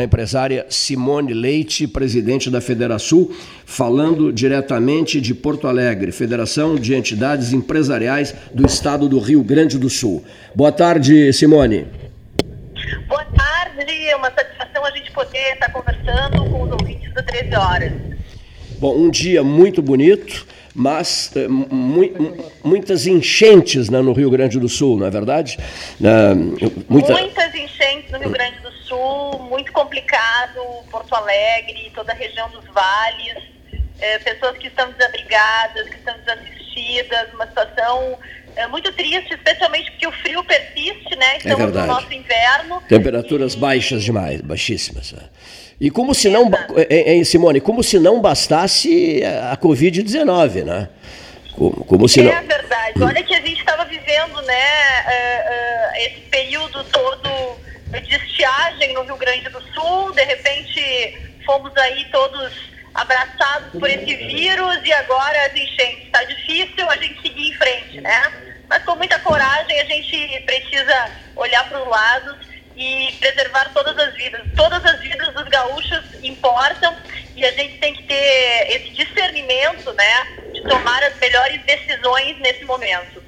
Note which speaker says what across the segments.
Speaker 1: a empresária Simone Leite, presidente da Federação, falando diretamente de Porto Alegre, Federação de Entidades Empresariais do Estado do Rio Grande do Sul. Boa tarde, Simone.
Speaker 2: Boa tarde, é uma satisfação a gente poder estar conversando com os ouvintes do 13 Horas.
Speaker 1: Bom, um dia muito bonito, mas mu muitas enchentes né, no Rio Grande do Sul, não é verdade?
Speaker 2: Muita... Muitas enchentes no Rio Grande do Sul, muito complicado, Porto Alegre, toda a região dos vales, é, pessoas que estão desabrigadas, que estão desassistidas, uma situação é, muito triste, especialmente porque o frio persiste, né?
Speaker 1: Estamos é verdade.
Speaker 2: no nosso inverno.
Speaker 1: Temperaturas e... baixas demais, baixíssimas. É. E como se não, é, é, Simone, como se não bastasse a Covid-19, né?
Speaker 2: Como, como se não... É verdade. Olha que a gente estava vivendo, né, uh, uh, esse período todo no Rio Grande do Sul, de repente fomos aí todos abraçados por esse vírus e agora as enchentes. Está difícil a gente seguir em frente, né? Mas com muita coragem a gente precisa olhar para os lados e preservar todas as vidas. Todas as vidas dos gaúchos importam e a gente tem que ter esse discernimento, né, de tomar as melhores decisões nesse momento.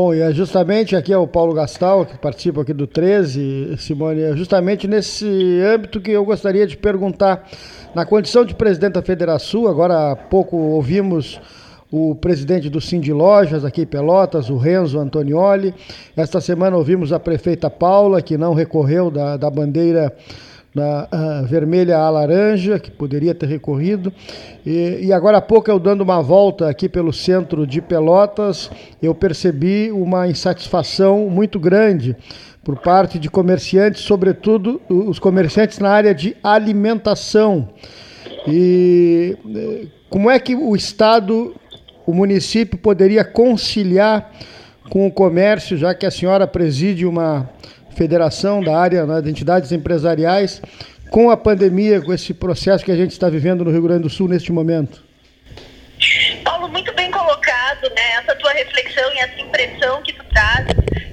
Speaker 3: Bom, e é justamente aqui é o Paulo Gastal, que participa aqui do 13, Simone, é justamente nesse âmbito que eu gostaria de perguntar. Na condição de presidente da Federação, agora há pouco ouvimos o presidente do Cindy Lojas aqui em Pelotas, o Renzo Antonioli. Esta semana ouvimos a prefeita Paula, que não recorreu da, da bandeira na uh, vermelha a laranja, que poderia ter recorrido. E, e, agora há pouco eu dando uma volta aqui pelo centro de Pelotas, eu percebi uma insatisfação muito grande por parte de comerciantes, sobretudo os comerciantes na área de alimentação. E eh, como é que o Estado o município poderia conciliar com o comércio, já que a senhora preside uma federação da área né, de entidades empresariais, com a pandemia, com esse processo que a gente está vivendo no Rio Grande do Sul neste momento?
Speaker 2: Paulo, muito bem colocado, né? Essa tua reflexão e essa impressão que tu traz,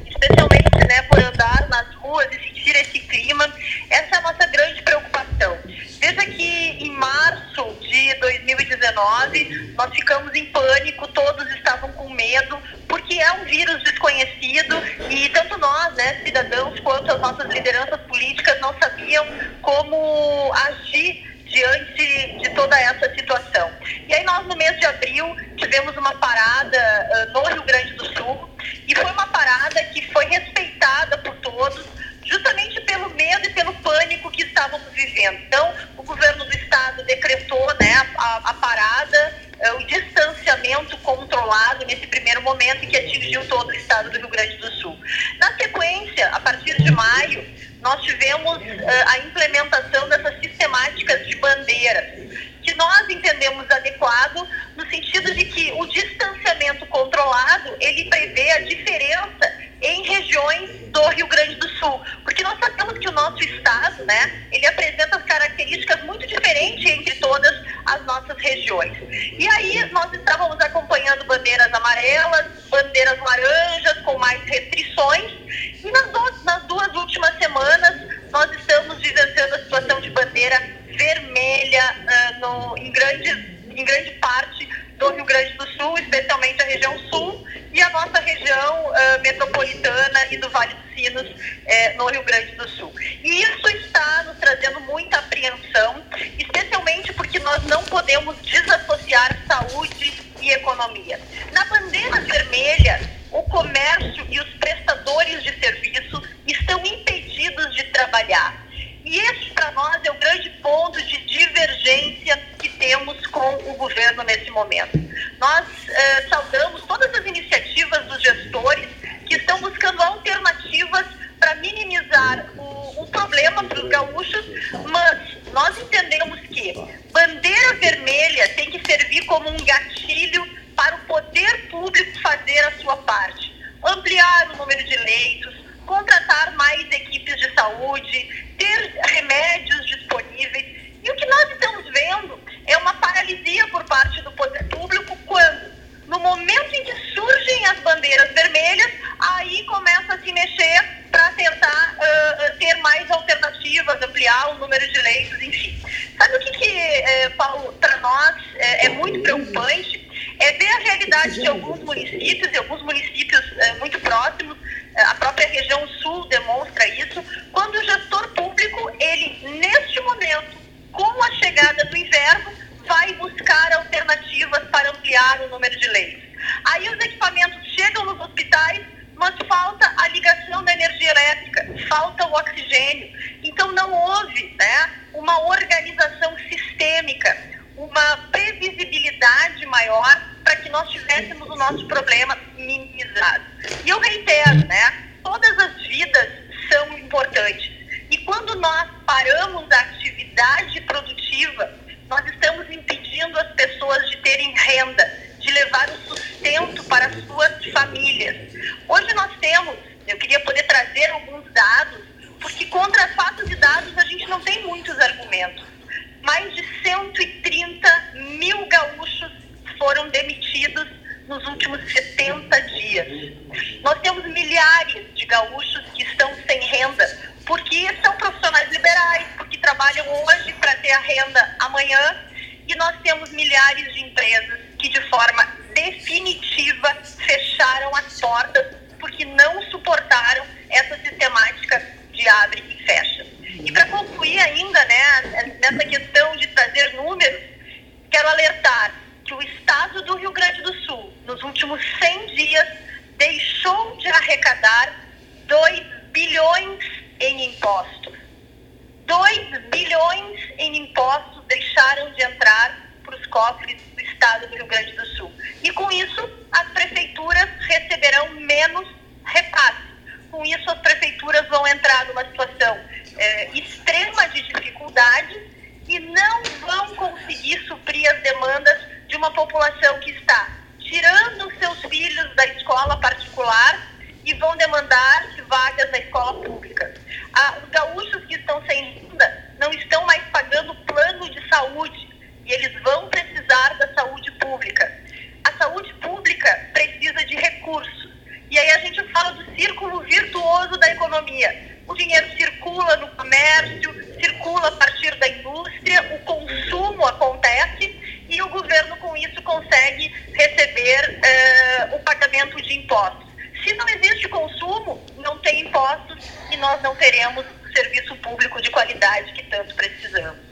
Speaker 2: especialmente né, por andar nas ruas e sentir esse clima, essa é a nossa grande preocupação. Veja que em março de 2019 nós ficamos em pânico, todos estavam com medo, porque é um vírus desconhecido e tanto nós, né, cidadãos, quanto as nossas lideranças políticas não sabiam como agir diante de toda essa situação. E aí nós no mês de abril tivemos uma parada uh, no Rio Grande do Sul e foi uma parada que foi respeitada por todos, justamente pelo medo e pelo pânico que estávamos vivendo. Então, o governo do estado decretou né, a, a parada, eh, o distanciamento controlado nesse primeiro momento que atingiu todo o estado do Rio Grande do Sul. Na sequência, a partir de maio, nós tivemos uh, a implementação dessas sistemáticas de bandeiras, que nós entendemos adequado no sentido de que o distanciamento controlado, ele prevê a diferença em regiões do Rio Grande do Sul, porque nós sabemos que o nosso estado, né, ele apresenta características muito diferentes entre todas as nossas regiões. E aí nós estávamos acompanhando bandeiras amarelas, bandeiras laranjas com mais restrições, e nas, nas duas últimas semanas nós estamos vivenciando a situação de bandeira vermelha uh, no, em, grande, em grande parte do Rio Grande do Sul, especialmente a região sul, e a nossa região uh, metropolitana e do Vale dos Sinos, uh, no Rio Grande do Sul. E isso está podemos desassociar saúde e economia. Na bandeira vermelha, o comércio e os prestadores de serviço estão impedidos de trabalhar. E esse, para nós, é o grande ponto de divergência que temos com o governo nesse momento. Nós eh, saudamos todas as iniciativas dos gestores que estão buscando alternativas para minimizar o, o problema para os gaúchos, mas nós entendemos que bandeira vermelha tem que servir como um gatilho para o poder público fazer a sua parte. Ampliar o número de leitos, contratar mais equipes de saúde, ter remédios disponíveis. E o que nós estamos vendo é uma paralisia por parte do poder público quando, no momento em que surgem as bandeiras vermelhas, aí começa a se mexer para tentar uh, ter mais alternativas, ampliar o número de leitos, enfim. Sabe o que, que é, Paulo, para nós é, é, muito preocupante? É ver a realidade de alguns municípios, e alguns municípios é, muito próximos, é, a própria região sul demonstra isso, quando o gestor público, ele, neste momento, com a chegada do inverno, vai buscar alternativas para ampliar o número de leitos. Aí os equipamentos chegam nos hospitais, mas falta a ligação da energia elétrica, falta o oxigênio. Não houve né, uma organização sistêmica, uma previsibilidade maior para que nós tivéssemos o nosso problema minimizado. E eu reitero, né, todas as vidas são importantes. E quando nós paramos a atividade produtiva, nós estamos impedindo as pessoas de terem renda, de levar o sustento para suas famílias. Hoje nós temos, eu queria poder trazer alguns dados, porque contra fatos e dados a gente não tem muitos argumentos. Mais de 130 mil gaúchos foram demitidos nos últimos 70 dias. Nós temos milhares de gaúchos que estão sem renda, porque são profissionais liberais, porque trabalham hoje para ter a renda amanhã, e nós temos milhares de empresas que de forma definitiva fecharam as portas porque não suportaram essa sistemática de abre e fecha. E para concluir ainda, né, nessa questão de trazer números, quero alertar que o Estado do Rio Grande do Sul, nos últimos 100 dias, deixou de arrecadar 2 bilhões em impostos. 2 bilhões em impostos deixaram de entrar para os cofres estado do Rio Grande do Sul. E com isso, as prefeituras receberão menos repasse. Com isso, as prefeituras vão entrar numa situação é, extrema de dificuldade e não vão conseguir suprir as demandas de uma população que está tirando seus filhos da escola particular e vão demandar vagas na escola pública. Ah, os gaúchos que estão sem renda não estão mais pagando plano de saúde e eles vão precisar da saúde pública. A saúde pública precisa de recursos. E aí a gente fala do círculo virtuoso da economia. O dinheiro circula no comércio, circula a partir da indústria, o consumo acontece e o governo com isso consegue receber eh, o pagamento de impostos. Se não existe consumo, não tem impostos e nós não teremos serviço público de qualidade que tanto precisamos.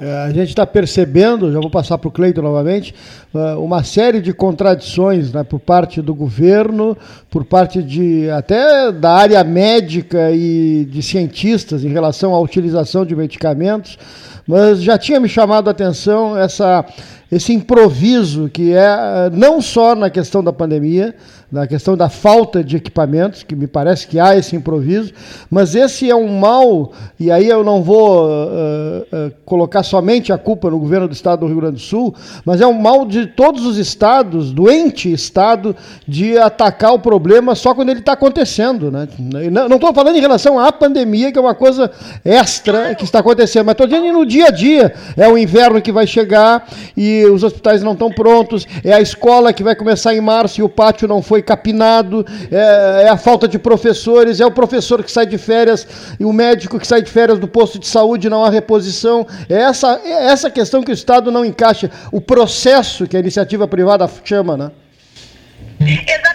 Speaker 3: É, a gente está percebendo, já vou passar para o Cleito novamente, é, uma série de contradições né, por parte do governo, por parte de até da área médica e de cientistas em relação à utilização de medicamentos, mas já tinha me chamado a atenção essa, esse improviso que é não só na questão da pandemia, na questão da falta de equipamentos, que me parece que há esse improviso, mas esse é um mal, e aí eu não vou uh, uh, colocar somente a culpa no governo do estado do Rio Grande do Sul, mas é um mal de todos os estados, doente estado, de atacar o problema só quando ele está acontecendo. Né? Não estou falando em relação à pandemia, que é uma coisa extra que está acontecendo, mas estou dizendo no dia a dia. É o inverno que vai chegar e os hospitais não estão prontos, é a escola que vai começar em março e o pátio não foi capinado, é, é, a falta de professores, é o professor que sai de férias e o médico que sai de férias do posto de saúde não há reposição. É essa, é essa questão que o Estado não encaixa, o processo que a iniciativa privada chama, né?
Speaker 2: Exatamente,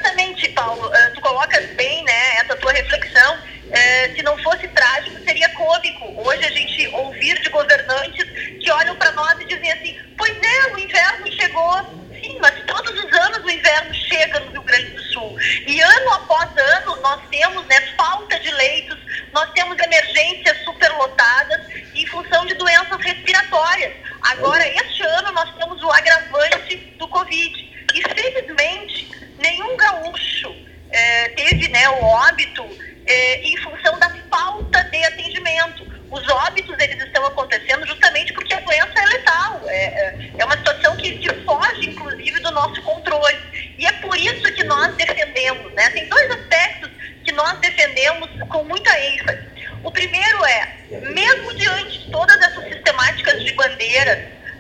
Speaker 2: Hoje a gente ouvir de governantes que olham para nós e dizem assim: pois é, o inverno chegou Sim, mas todos os anos o inverno chega no Rio Grande do Sul. E ano após ano nós temos né, falta de leitos, nós temos emergências superlotadas em função de doenças respiratórias. Agora, este ano, nós temos o agravante do Covid. E, felizmente, nenhum gaúcho eh, teve né, o óbito eh, em função da falta de atendimento. Os óbitos eles estão acontecendo justamente porque a doença é letal. É, é, é uma situação que, que foge, inclusive, do nosso controle. E é por isso que nós defendemos. Né? Tem dois aspectos que nós defendemos com muita ênfase. O primeiro é, mesmo diante de todas essas sistemáticas de bandeiras,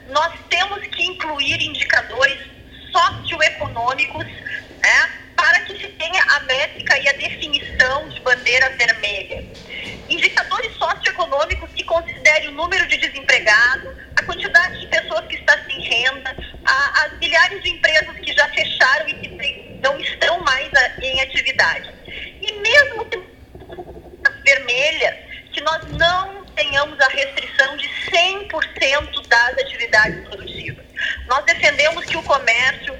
Speaker 2: nós temos que incluir indicadores socioeconômicos né, para que se tenha a métrica e a definição de bandeira vermelha indicadores socioeconômicos que considere o número de desempregados, a quantidade de pessoas que está sem renda, a, as milhares de empresas que já fecharam e que não estão mais em atividade. E mesmo que vermelhas, que nós não tenhamos a restrição de 100% das atividades produtivas. Nós defendemos que o comércio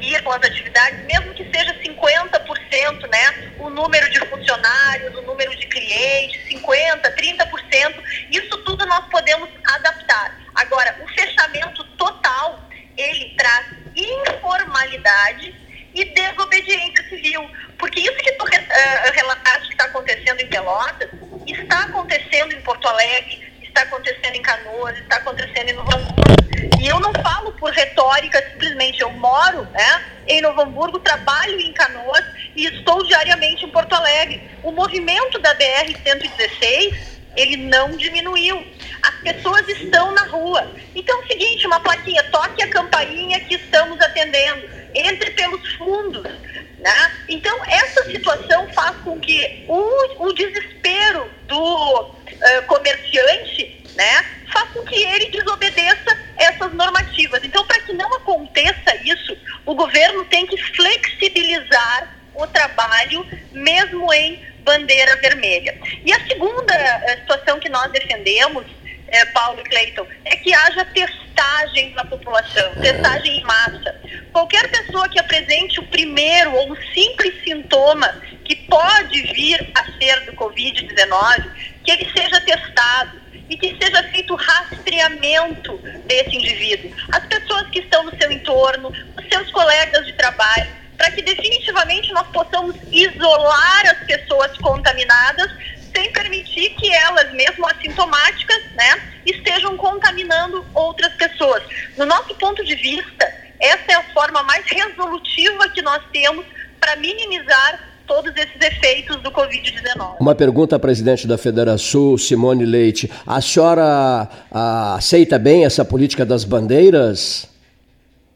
Speaker 2: ir com as atividades, mesmo que seja 50%, né, o número de funcionários, o número de clientes, 50%, 30%, isso tudo nós podemos adaptar. Agora, o fechamento total, ele traz informalidade e desobediência civil. Porque isso que tu uh, relataste que está acontecendo em Pelotas, está acontecendo em Porto Alegre, está acontecendo em Canoas, está acontecendo em Novo Hamburgo. E eu não falo por retórica, simplesmente eu moro né, em Novo Hamburgo, trabalho em Canoas e estou diariamente em Porto Alegre. O movimento da BR-116, ele não diminuiu. As pessoas estão na rua. Então é o seguinte, uma plaquinha, toque a campainha que estamos atendendo. Entre pelos fundos. Né? Então, essa situação faz com que o, o desespero do uh, comerciante né, faz com que ele desobedeça essas normativas. Então, para que não aconteça isso, o governo tem que flexibilizar o trabalho, mesmo em bandeira vermelha. E a segunda uh, situação que nós defendemos é, Paulo Cleiton, é que haja testagem na população, testagem em massa. Qualquer pessoa que apresente o primeiro ou um simples sintoma que pode vir a ser do Covid-19, que ele seja testado e que seja feito rastreamento desse indivíduo. As pessoas que estão no seu entorno, os seus colegas de trabalho, para que definitivamente nós possamos isolar as pessoas contaminadas sem permitir que elas, mesmo assintomáticas, né, estejam contaminando outras pessoas. No nosso ponto de vista, essa é a forma mais resolutiva que nós temos para minimizar todos esses efeitos do Covid-19.
Speaker 1: Uma pergunta à presidente da Federação, Simone Leite. A senhora a, aceita bem essa política das bandeiras?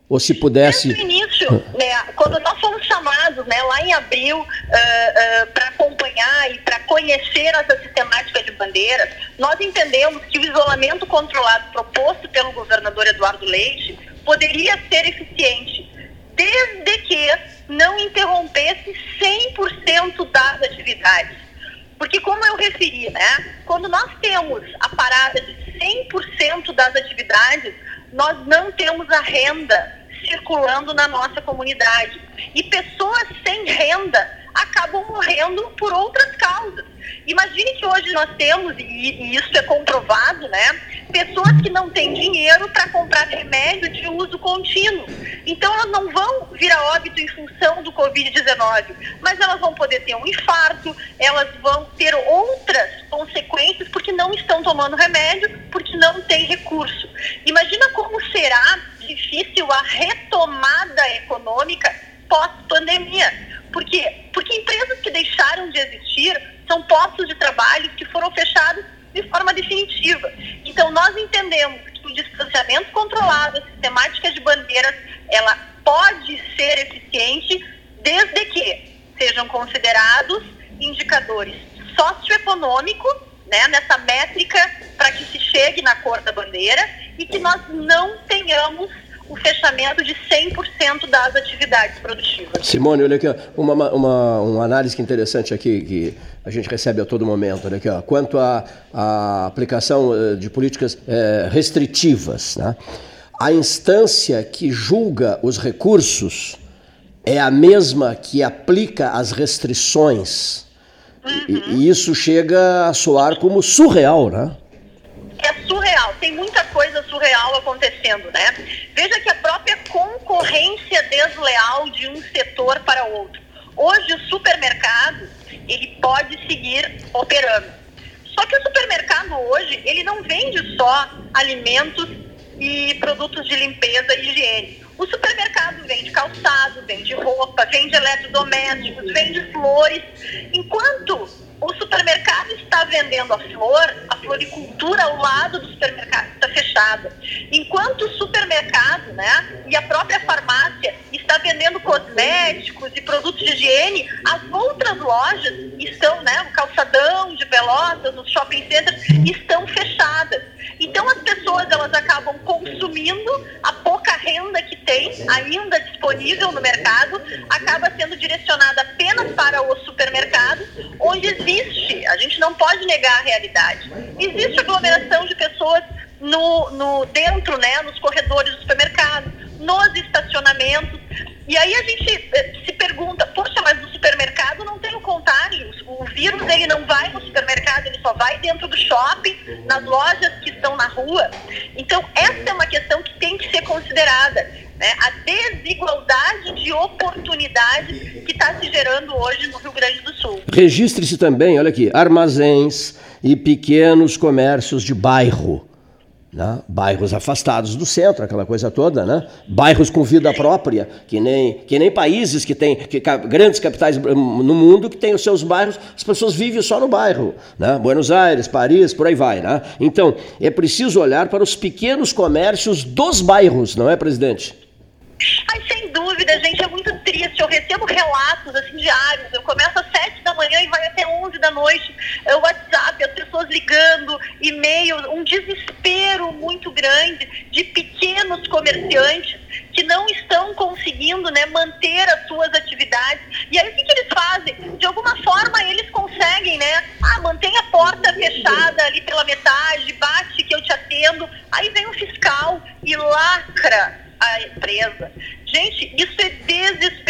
Speaker 1: Ou se pudesse.
Speaker 2: Desde o início, né, quando nós fomos chamados né, lá em abril uh, uh, para acompanhar e para conhecer essa sistemática de bandeiras, nós entendemos que o isolamento controlado proposto pelo governador Eduardo Leite poderia ser eficiente, desde que não interrompesse 100% das atividades. Porque, como eu referi, né, quando nós temos a parada de 100% das atividades, nós não temos a renda circulando na nossa comunidade. E pessoas sem renda acabam morrendo por outras causas. Imagine que hoje nós temos, e, isso é comprovado, né? Pessoas que não têm dinheiro para comprar remédio de uso contínuo. Então elas não vão vir a óbito em função do Covid-19, mas elas vão poder ter um infarto, elas vão ter outras consequências porque não estão tomando remédio, porque não têm recurso. Imagina como será difícil a retomada econômica pós-pandemia. Por quê? Porque empresas que deixaram de existir são postos de trabalho que foram fechados de forma definitiva. Então, nós entendemos que o distanciamento controlado, a sistemática de bandeiras, ela pode ser eficiente desde que sejam considerados indicadores socioeconômicos, né, nessa métrica para que se chegue na cor da bandeira e que nós não tenhamos o fechamento de 100% das atividades produtivas.
Speaker 1: Simone, olha aqui, uma, uma, uma análise interessante aqui que a gente recebe a todo momento, olha aqui, ó, quanto à, aplicação eh, de políticas é, restritivas. Né? A instância que julga os recursos é a mesma que aplica as restrições. Uhum. E, e isso chega a soar como surreal, né?
Speaker 2: é surreal, tem muita coisa surreal acontecendo, né? Veja que a própria concorrência desleal de um setor para outro. Hoje o supermercado, ele pode seguir operando. Só que o supermercado hoje, ele não vende só alimentos e produtos de limpeza e higiene. O supermercado vende calçado, vende roupa, vende eletrodomésticos, vende flores. Enquanto o supermercado está vendendo a flor, floricultura ao lado do supermercado está fechada. Enquanto o supermercado né, e a própria farmácia está vendendo cosméticos e produtos de higiene, as outras lojas estão, né, o calçadão de Pelotas, os shopping centers estão fechadas. Então as pessoas elas acabam consumindo a pouca renda que tem ainda disponível no mercado, acaba sendo direcionada apenas para o supermercado, onde existe, a gente não pode negar a realidade, existe aglomeração de pessoas no, no dentro, né, nos corredores do supermercado, nos estacionamentos. E aí a gente eh, se pergunta, poxa, mas no supermercado não tem o contrário. O vírus ele não vai no supermercado, ele só vai dentro do shopping, nas lojas que estão na rua. Então essa é uma questão que tem que ser considerada. Né? A desigualdade de oportunidades que está se gerando hoje no Rio Grande do Sul.
Speaker 1: Registre-se também, olha aqui, armazéns e pequenos comércios de bairro né? Bairros afastados do centro, aquela coisa toda, né? Bairros com vida própria, que nem, que nem países que têm que, grandes capitais no mundo que têm os seus bairros, as pessoas vivem só no bairro, né? Buenos Aires, Paris, por aí vai, né? Então, é preciso olhar para os pequenos comércios dos bairros, não é, presidente?
Speaker 2: Ai, sem dúvida, gente, é muito triste. Eu recebo relatos assim diários. Eu começo às sete da manhã e vai até onze da noite. É o WhatsApp, as pessoas ligando, e-mail, um desespero muito grande de pequenos comerciantes que não estão conseguindo né, manter as suas atividades. E aí o que, que eles fazem? De alguma forma eles conseguem, né? Ah, mantém a porta fechada ali pela metade, bate que eu te atendo. Aí vem o fiscal e lacra a empresa. Gente, isso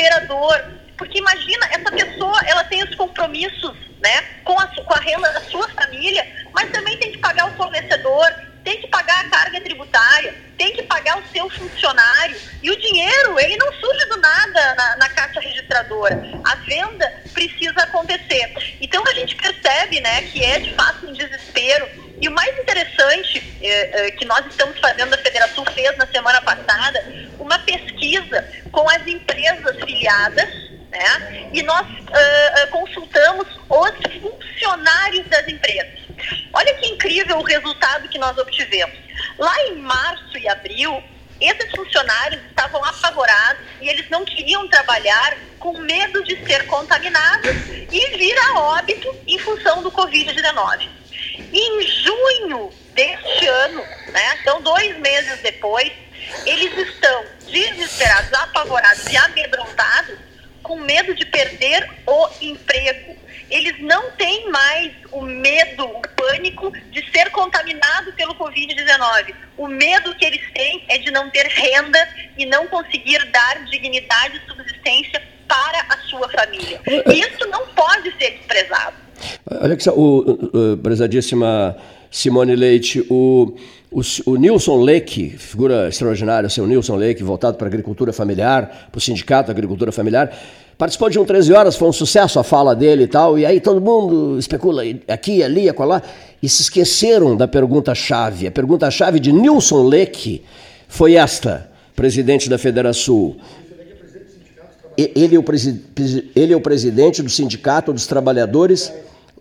Speaker 2: desesperador, porque imagina, essa pessoa, ela tem os compromissos, né, com a, com a renda da sua família, mas também tem que pagar o fornecedor, tem que pagar a carga tributária, tem que pagar o seu funcionário. E o dinheiro, ele não surge do nada na, na caixa registradora. A venda precisa acontecer. Então a gente percebe, né, que é de fato um desespero e o mais interessante é, é, que nós estamos fazendo, a Federação fez na semana passada, uma pesquisa com as empresas filiadas, né? E nós uh, consultamos os funcionários das empresas. Olha que incrível o resultado que nós obtivemos. Lá em março e abril, esses funcionários estavam apavorados e eles não queriam trabalhar com medo de ser contaminados e vir a óbito em função do Covid-19. Em junho deste ano, né, então dois meses depois, eles estão desesperados, apavorados e amedrontados, com medo de perder o emprego. Eles não têm mais o medo, o pânico de ser contaminado pelo Covid-19. O medo que eles têm é de não ter renda e não conseguir dar dignidade e subsistência para a sua família. Isso não pode ser desprezado.
Speaker 1: Que o, o, prezadíssima Simone Leite, o, o, o Nilson Leque, figura extraordinária, o seu Nilson Leque, voltado para a agricultura familiar, para o Sindicato da Agricultura Familiar, participou de um 13 Horas, foi um sucesso a fala dele e tal, e aí todo mundo especula aqui, ali, acolá, e se esqueceram da pergunta-chave. A pergunta-chave de Nilson Leque foi esta, presidente da Federação. Ele é, o ele é o presidente do Sindicato dos Trabalhadores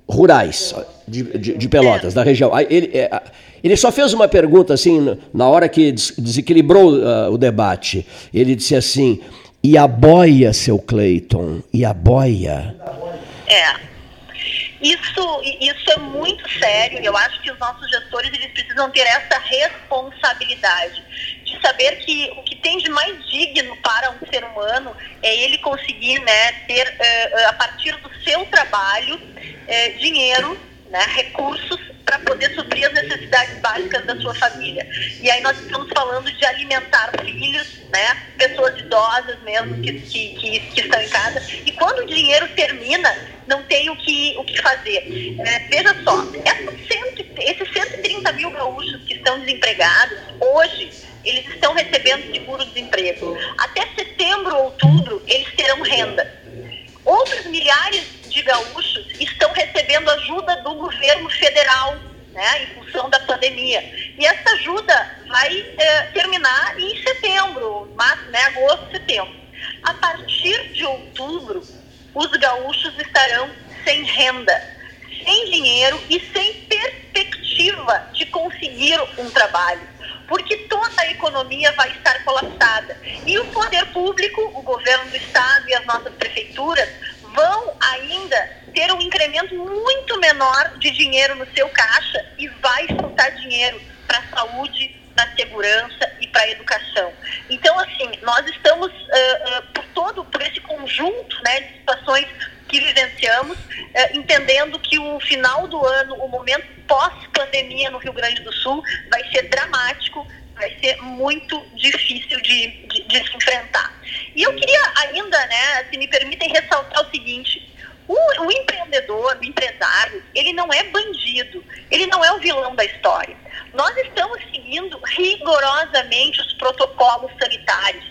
Speaker 1: rurais de, de, de Pelotas, da região. Ele, é, ele só fez uma pergunta assim, na hora que desequilibrou uh, o debate. Ele disse assim: e a boia, seu Cleiton? E a boia?
Speaker 2: É. Isso, isso é muito sério eu acho que os nossos gestores eles precisam ter essa responsabilidade de saber que o que tem de mais digno para um ser humano é ele conseguir né, ter, uh, a partir do seu trabalho, é, dinheiro, né, recursos para poder suprir as necessidades básicas da sua família. E aí nós estamos falando de alimentar filhos, né, pessoas idosas mesmo que, que, que, que estão em casa. E quando o dinheiro termina, não tem o que, o que fazer. É, veja só, esses 130 mil gaúchos que estão desempregados, hoje, eles estão recebendo seguro-desemprego. Até setembro, outubro, eles terão renda. Outros milhares de gaúchos estão recebendo ajuda do governo federal, né, em função da pandemia. E essa ajuda vai é, terminar em setembro, março, né, agosto, setembro. A partir de outubro, os gaúchos estarão sem renda, sem dinheiro e sem perspectiva de conseguir um trabalho porque toda a economia vai estar colapsada. E o poder público, o governo do estado e as nossas prefeituras vão ainda ter um incremento muito menor de dinheiro no seu caixa e vai faltar dinheiro para a saúde, para a segurança e para a educação. Então, assim, nós estamos uh, uh, por todo, por esse conjunto né, de situações que vivenciamos, uh, entendendo que o final do ano, o momento pós-pandemia no Rio Grande do Sul, vai ser dramático, vai ser muito difícil de, de, de se enfrentar. E eu queria ainda, né, se me permitem, ressaltar o seguinte: o, o, empreendedor, o empresário, ele não é bandido, ele não é o vilão da história. Nós estamos seguindo rigorosamente os protocolos sanitários.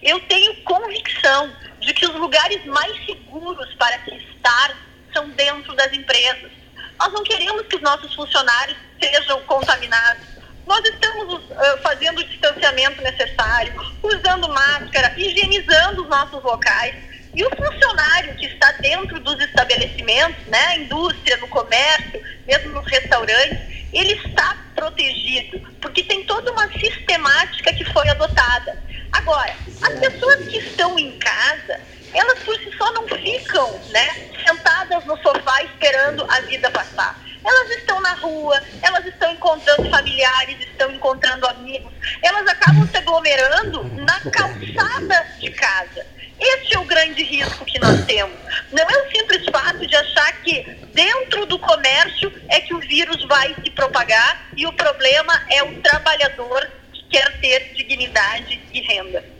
Speaker 2: Eu tenho convicção de que os lugares mais seguros para se estar são dentro das empresas. Nós não queremos que os nossos funcionários sejam contaminados. Nós estamos uh, fazendo o distanciamento necessário, usando máscara, higienizando os nossos locais e o funcionário que está dentro dos estabelecimentos, né, indústria, no comércio, mesmo nos restaurantes, ele está protegido, porque tem toda uma sistemática que foi adotada. Agora, as pessoas que estão em casa, elas por si só não ficam né, sentadas no sofá esperando a vida passar. Elas estão na rua, elas estão encontrando familiares, estão encontrando amigos, elas acabam se aglomerando na calçada de casa. Esse é o grande risco que nós temos. Não é o simples fato de achar que dentro do comércio é que o vírus vai se propagar e o problema é o trabalhador que quer ter dignidade e renda.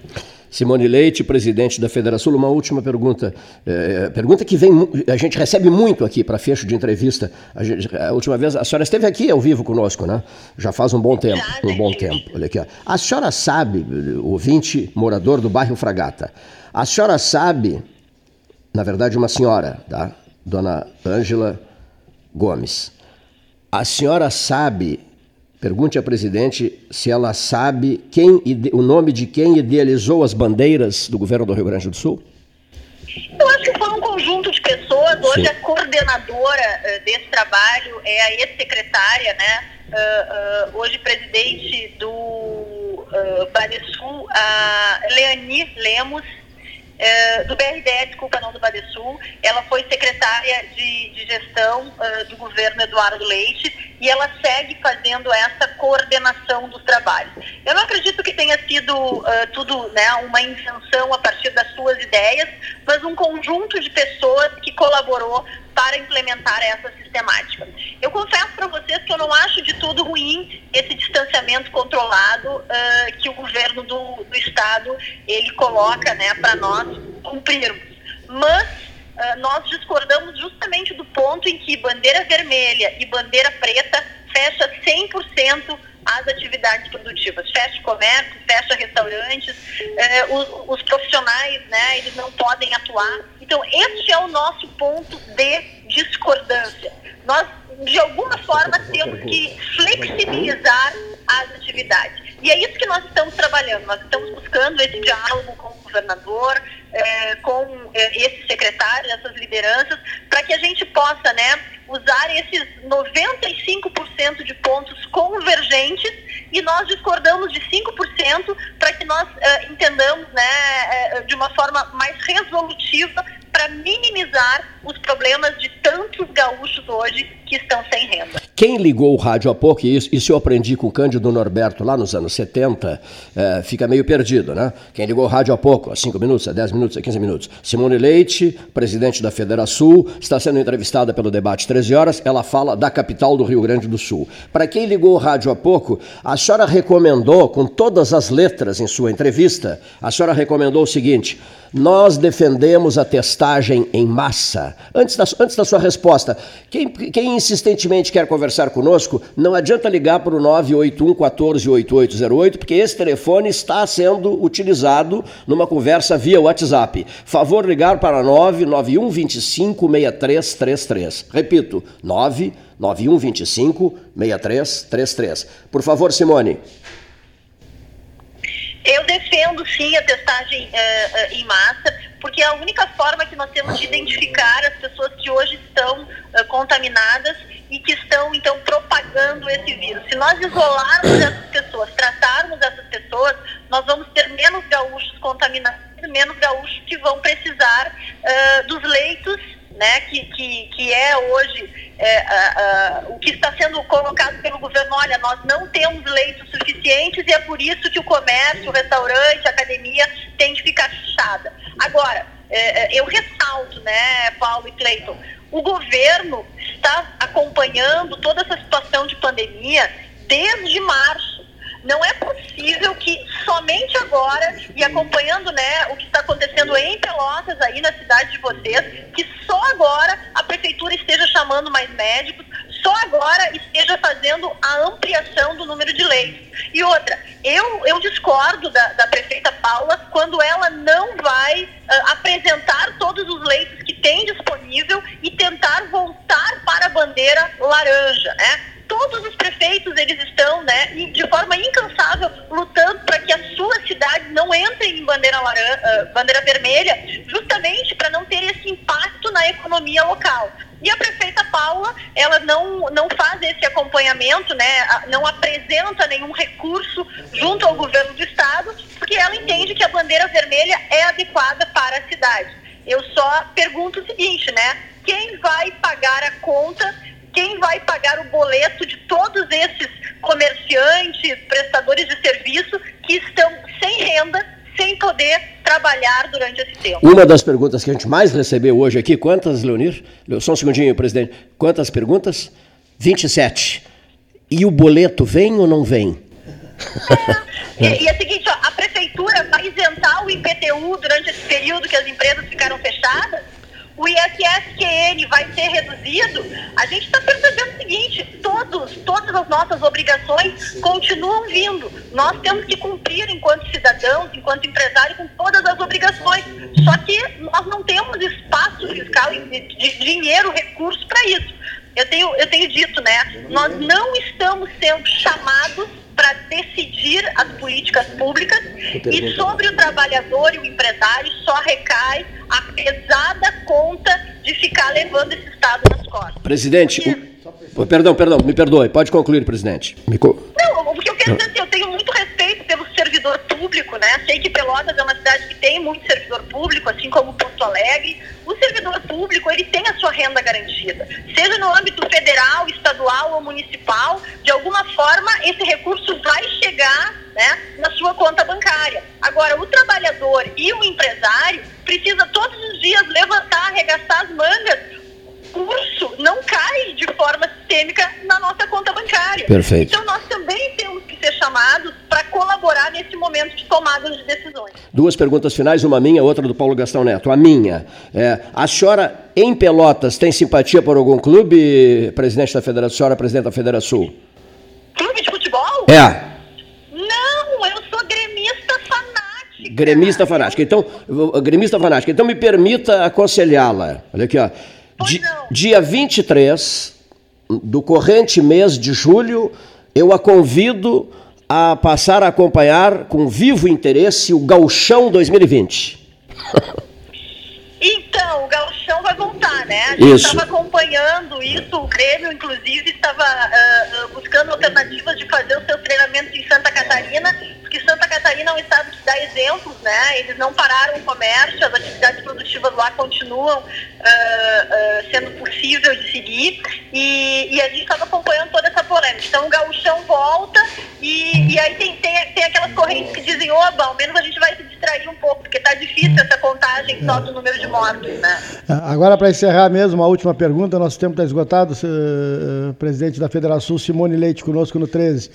Speaker 1: Simone Leite, presidente da Federação. Uma última pergunta. É, pergunta que vem, a gente recebe muito aqui para fecho de entrevista. A, gente, a, última vez, a senhora esteve aqui ao vivo conosco, né? Já faz um bom tempo. Um bom tempo. Olha aqui, ó. A senhora sabe, ouvinte, morador do bairro Fragata, a senhora sabe, na verdade, uma senhora, tá? Dona Ângela Gomes. A senhora sabe Pergunte à presidente se ela sabe quem, o nome de quem idealizou as bandeiras do governo do Rio Grande do Sul.
Speaker 2: Eu acho que foi um conjunto de pessoas. Hoje Sim. a coordenadora uh, desse trabalho é a ex-secretária, né? Uh, uh, hoje presidente do uh, Banesul, a Leani Lemos, uh, do BRDE, desculpa, não do Badesul. Ela foi secretária de, de gestão uh, do governo Eduardo Leite e ela segue fazendo essa coordenação dos trabalhos. Eu não acredito que tenha sido uh, tudo né, uma invenção a partir das suas ideias, mas um conjunto de pessoas que colaborou para implementar essa sistemática. Eu confesso para vocês que eu não acho de tudo ruim esse distanciamento controlado uh, que o governo do, do estado ele coloca né, para nós cumprirmos. Mas uh, nós discordamos justamente do ponto em que bandeira vermelha e bandeira preta fecha 100% as atividades produtivas. Fecha comércio, fecha restaurantes, eh, os, os, profissionais, né, eles não podem atuar. Então, este é o nosso ponto de discordância. Nós, de alguma forma, temos que flexibilizar as atividades. E é isso que nós estamos trabalhando. Nós estamos buscando esse diálogo com o governador, eh, com eh, esses secretários, essas lideranças, para que a gente possa, né, usar esses 95% de pontos convergentes e nós discordamos de 5% para que nós uh, entendamos né, uh, de uma forma mais resolutiva para minimizar os problemas de tantos gaúchos hoje que estão sem renda.
Speaker 1: Quem ligou o rádio há pouco, e isso, isso eu aprendi com o Cândido Norberto lá nos anos 70, é, fica meio perdido, né? Quem ligou o rádio há pouco, há 5 minutos, há 10 minutos, há 15 minutos. Simone Leite, presidente da Federação, está sendo entrevistada pelo debate 13 horas, ela fala da capital do Rio Grande do Sul. Para quem ligou o rádio há pouco, a senhora recomendou, com todas as letras em sua entrevista, a senhora recomendou o seguinte: nós defendemos a testagem em massa. Antes da, antes da sua resposta, quem, quem insistentemente quer conversar conosco, não adianta ligar para o 981 14 8808, porque esse telefone está sendo utilizado numa conversa via WhatsApp. Favor ligar para 991 25 6333. Repito, 991 25 6333. Por favor, Simone.
Speaker 2: Eu defendo sim a testagem uh, uh, em massa, porque é a única forma que nós temos de identificar as pessoas que hoje estão uh, contaminadas e que estão então propagando esse vírus. Se nós isolarmos essas pessoas, tratarmos essas pessoas, nós vamos ter menos gaúchos contaminados, menos gaúchos que vão precisar dos leitos né, que, que, que é hoje é, uh, uh, o que está sendo colocado pelo governo, olha, nós não temos leitos suficientes e é por isso que o comércio, o restaurante, a academia tem de ficar fechada. Agora, é, é, eu ressalto, né, Paulo e Cleiton, o governo está acompanhando toda essa situação de pandemia desde março. Não é possível que somente agora, e acompanhando né, o que está acontecendo em Pelotas, aí na cidade de vocês, que só agora a prefeitura esteja chamando mais médicos, só agora esteja fazendo a ampliação do número de leitos. E outra, eu, eu discordo da, da prefeita Paula quando ela não vai uh, apresentar todos os leitos que tem disponível e tentar voltar para a bandeira laranja, né? Todos os prefeitos eles estão, né, de forma incansável lutando para que as suas cidades não entrem em bandeira laranja, uh, bandeira vermelha, justamente para não ter esse impacto na economia local. E a prefeita Paula, ela não, não faz esse acompanhamento, né, não apresenta nenhum recurso junto ao governo do estado, porque ela entende que a bandeira vermelha é adequada para a cidade. Eu só pergunto o seguinte, né, quem vai pagar a conta, vai pagar o boleto de todos esses comerciantes, prestadores de serviço que estão sem renda sem poder trabalhar durante esse tempo.
Speaker 1: Uma das perguntas que a gente mais recebeu hoje aqui, quantas, Leonir? Só um segundinho, presidente. Quantas perguntas? 27. E o boleto vem ou não vem?
Speaker 2: É, e, e é o seguinte, ó, a prefeitura vai isentar o IPTU durante esse período que as empresas ficaram fechadas? O ISSQN vai ser reduzido, a gente está percebendo o seguinte, todos, todas as nossas obrigações continuam vindo. Nós temos que cumprir enquanto cidadãos, enquanto empresários, com todas as obrigações. Só que nós não temos espaço fiscal de dinheiro, recurso para isso. Eu tenho, eu tenho dito, né? Nós não estamos sendo chamados para decidir as políticas públicas e sobre o trabalhador e o empresário só recai a pesada conta de ficar levando esse Estado nas costas.
Speaker 1: Presidente, o... perdão, perdão, me perdoe, pode concluir, presidente.
Speaker 2: Me co... Não, o que eu quero dizer é assim, eu tenho muito respeito pelo servidor público, né? Sei que Pelotas é uma cidade que tem muito servidor público, assim como Porto Alegre. O servidor público, ele tem a sua renda garantida. Seja no âmbito federal, estadual ou municipal, de alguma forma esse recurso vai chegar né, na sua conta bancária. Agora, o trabalhador e o empresário precisa todos os dias levantar, arregaçar as mangas. O curso não cai de forma sistêmica na nossa conta bancária.
Speaker 1: Perfeito.
Speaker 2: Então, nós também temos ser chamados para colaborar nesse momento de tomada de decisões.
Speaker 1: Duas perguntas finais, uma minha, outra do Paulo Gastão Neto. A minha, é, a senhora em Pelotas tem simpatia por algum clube, presidente da Federação, senhora presidente da Federação?
Speaker 2: Clube de futebol?
Speaker 1: É.
Speaker 2: Não, eu sou gremista fanática.
Speaker 1: Gremista fanática. Então, gremista fanática. Então me permita aconselhá-la. Olha aqui, ó. Di, dia 23 do corrente mês de julho, eu a convido a passar a acompanhar com vivo interesse o Gauchão 2020.
Speaker 2: Então, o Gauchão vai voltar, né? A gente estava acompanhando isso, o Grêmio, inclusive, estava uh, buscando alternativas de fazer os seus treinamentos em Santa Catarina, porque Santa Catarina é um estado que dá exemplos, né? Eles não pararam o comércio, as atividades produtivas lá continuam uh, uh, sendo possível de seguir, e, e a gente estava acompanhando toda essa polêmica. Então, o Gauchão volta, e, e aí tem, tem, tem aquelas correntes que dizem, oba, ao menos a gente vai se distrair um pouco, porque está difícil essa contagem só do número de mortos, né?
Speaker 3: Agora, para encerrar mesmo, a última pergunta, nosso tempo está esgotado, uh, presidente da Federação Simone Leite conosco no 13.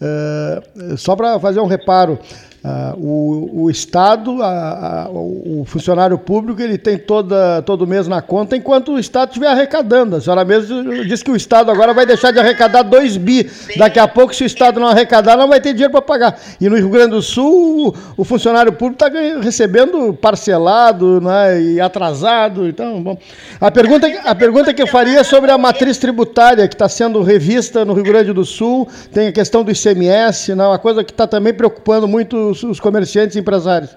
Speaker 3: Uh, só para fazer um reparo, Uh, o, o, Estado, a, a, o funcionário público, ele tem toda, todo mês na conta, enquanto o Estado estiver arrecadando. A senhora mesmo disse que o Estado agora vai deixar de arrecadar 2 bi. Daqui a pouco, se o Estado não arrecadar, não vai ter dinheiro para pagar. E no Rio Grande do Sul, o, o funcionário público está recebendo parcelado né, e atrasado. Então, bom. A pergunta, a pergunta que eu faria é sobre a matriz tributária que está sendo revista no Rio Grande do Sul. Tem a questão do ICMS, né, uma coisa que está também preocupando muito os, comerciantes e empresários?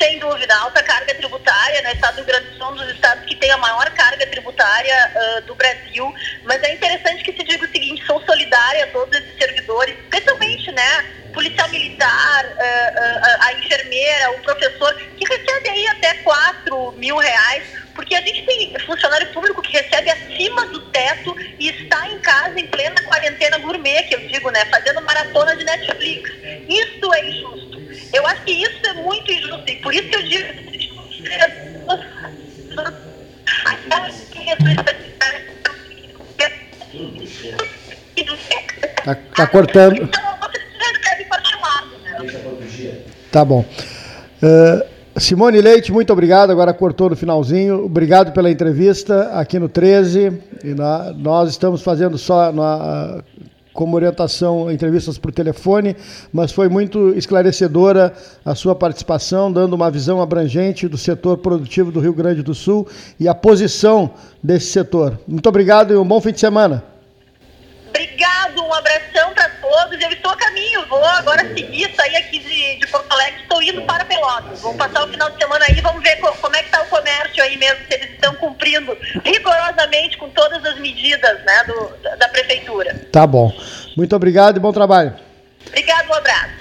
Speaker 2: Sem dúvida, alta carga tributária, né? Estado do Rio Grande do Sul é um dos estados que tem a maior carga tributária uh, do Brasil, mas é interessante que se diga o seguinte, sou solidária a todos esses servidores, especialmente, né, policial militar, uh, uh, a enfermeira, o professor, que recebe aí até 4 mil reais, porque a gente tem funcionário público que recebe acima do teto e está em casa em plena quarentena gourmet, que eu digo, né, fazendo maratona de Netflix. Isso é injusto. Eu acho que isso é por isso que eu digo
Speaker 3: Tá, tá cortando. Tá bom. Uh, Simone Leite, muito obrigado. Agora cortou no finalzinho. Obrigado pela entrevista aqui no 13. E na, nós estamos fazendo só na, como orientação entrevistas por telefone, mas foi muito esclarecedora a sua participação, dando uma visão abrangente do setor produtivo do Rio Grande do Sul e a posição desse setor. Muito obrigado e um bom fim de semana.
Speaker 2: Obrigado, um abração para todos. Eu estou a caminho, vou agora seguir, sair aqui de, de Porto Alegre, estou indo para Pelotas. Vou passar o final de semana aí, vamos ver como é que está o comércio aí mesmo, se eles estão cumprindo rigorosamente com todas as medidas né, do, da prefeitura.
Speaker 3: Tá bom. Muito obrigado e bom trabalho.
Speaker 2: Obrigado, um abraço.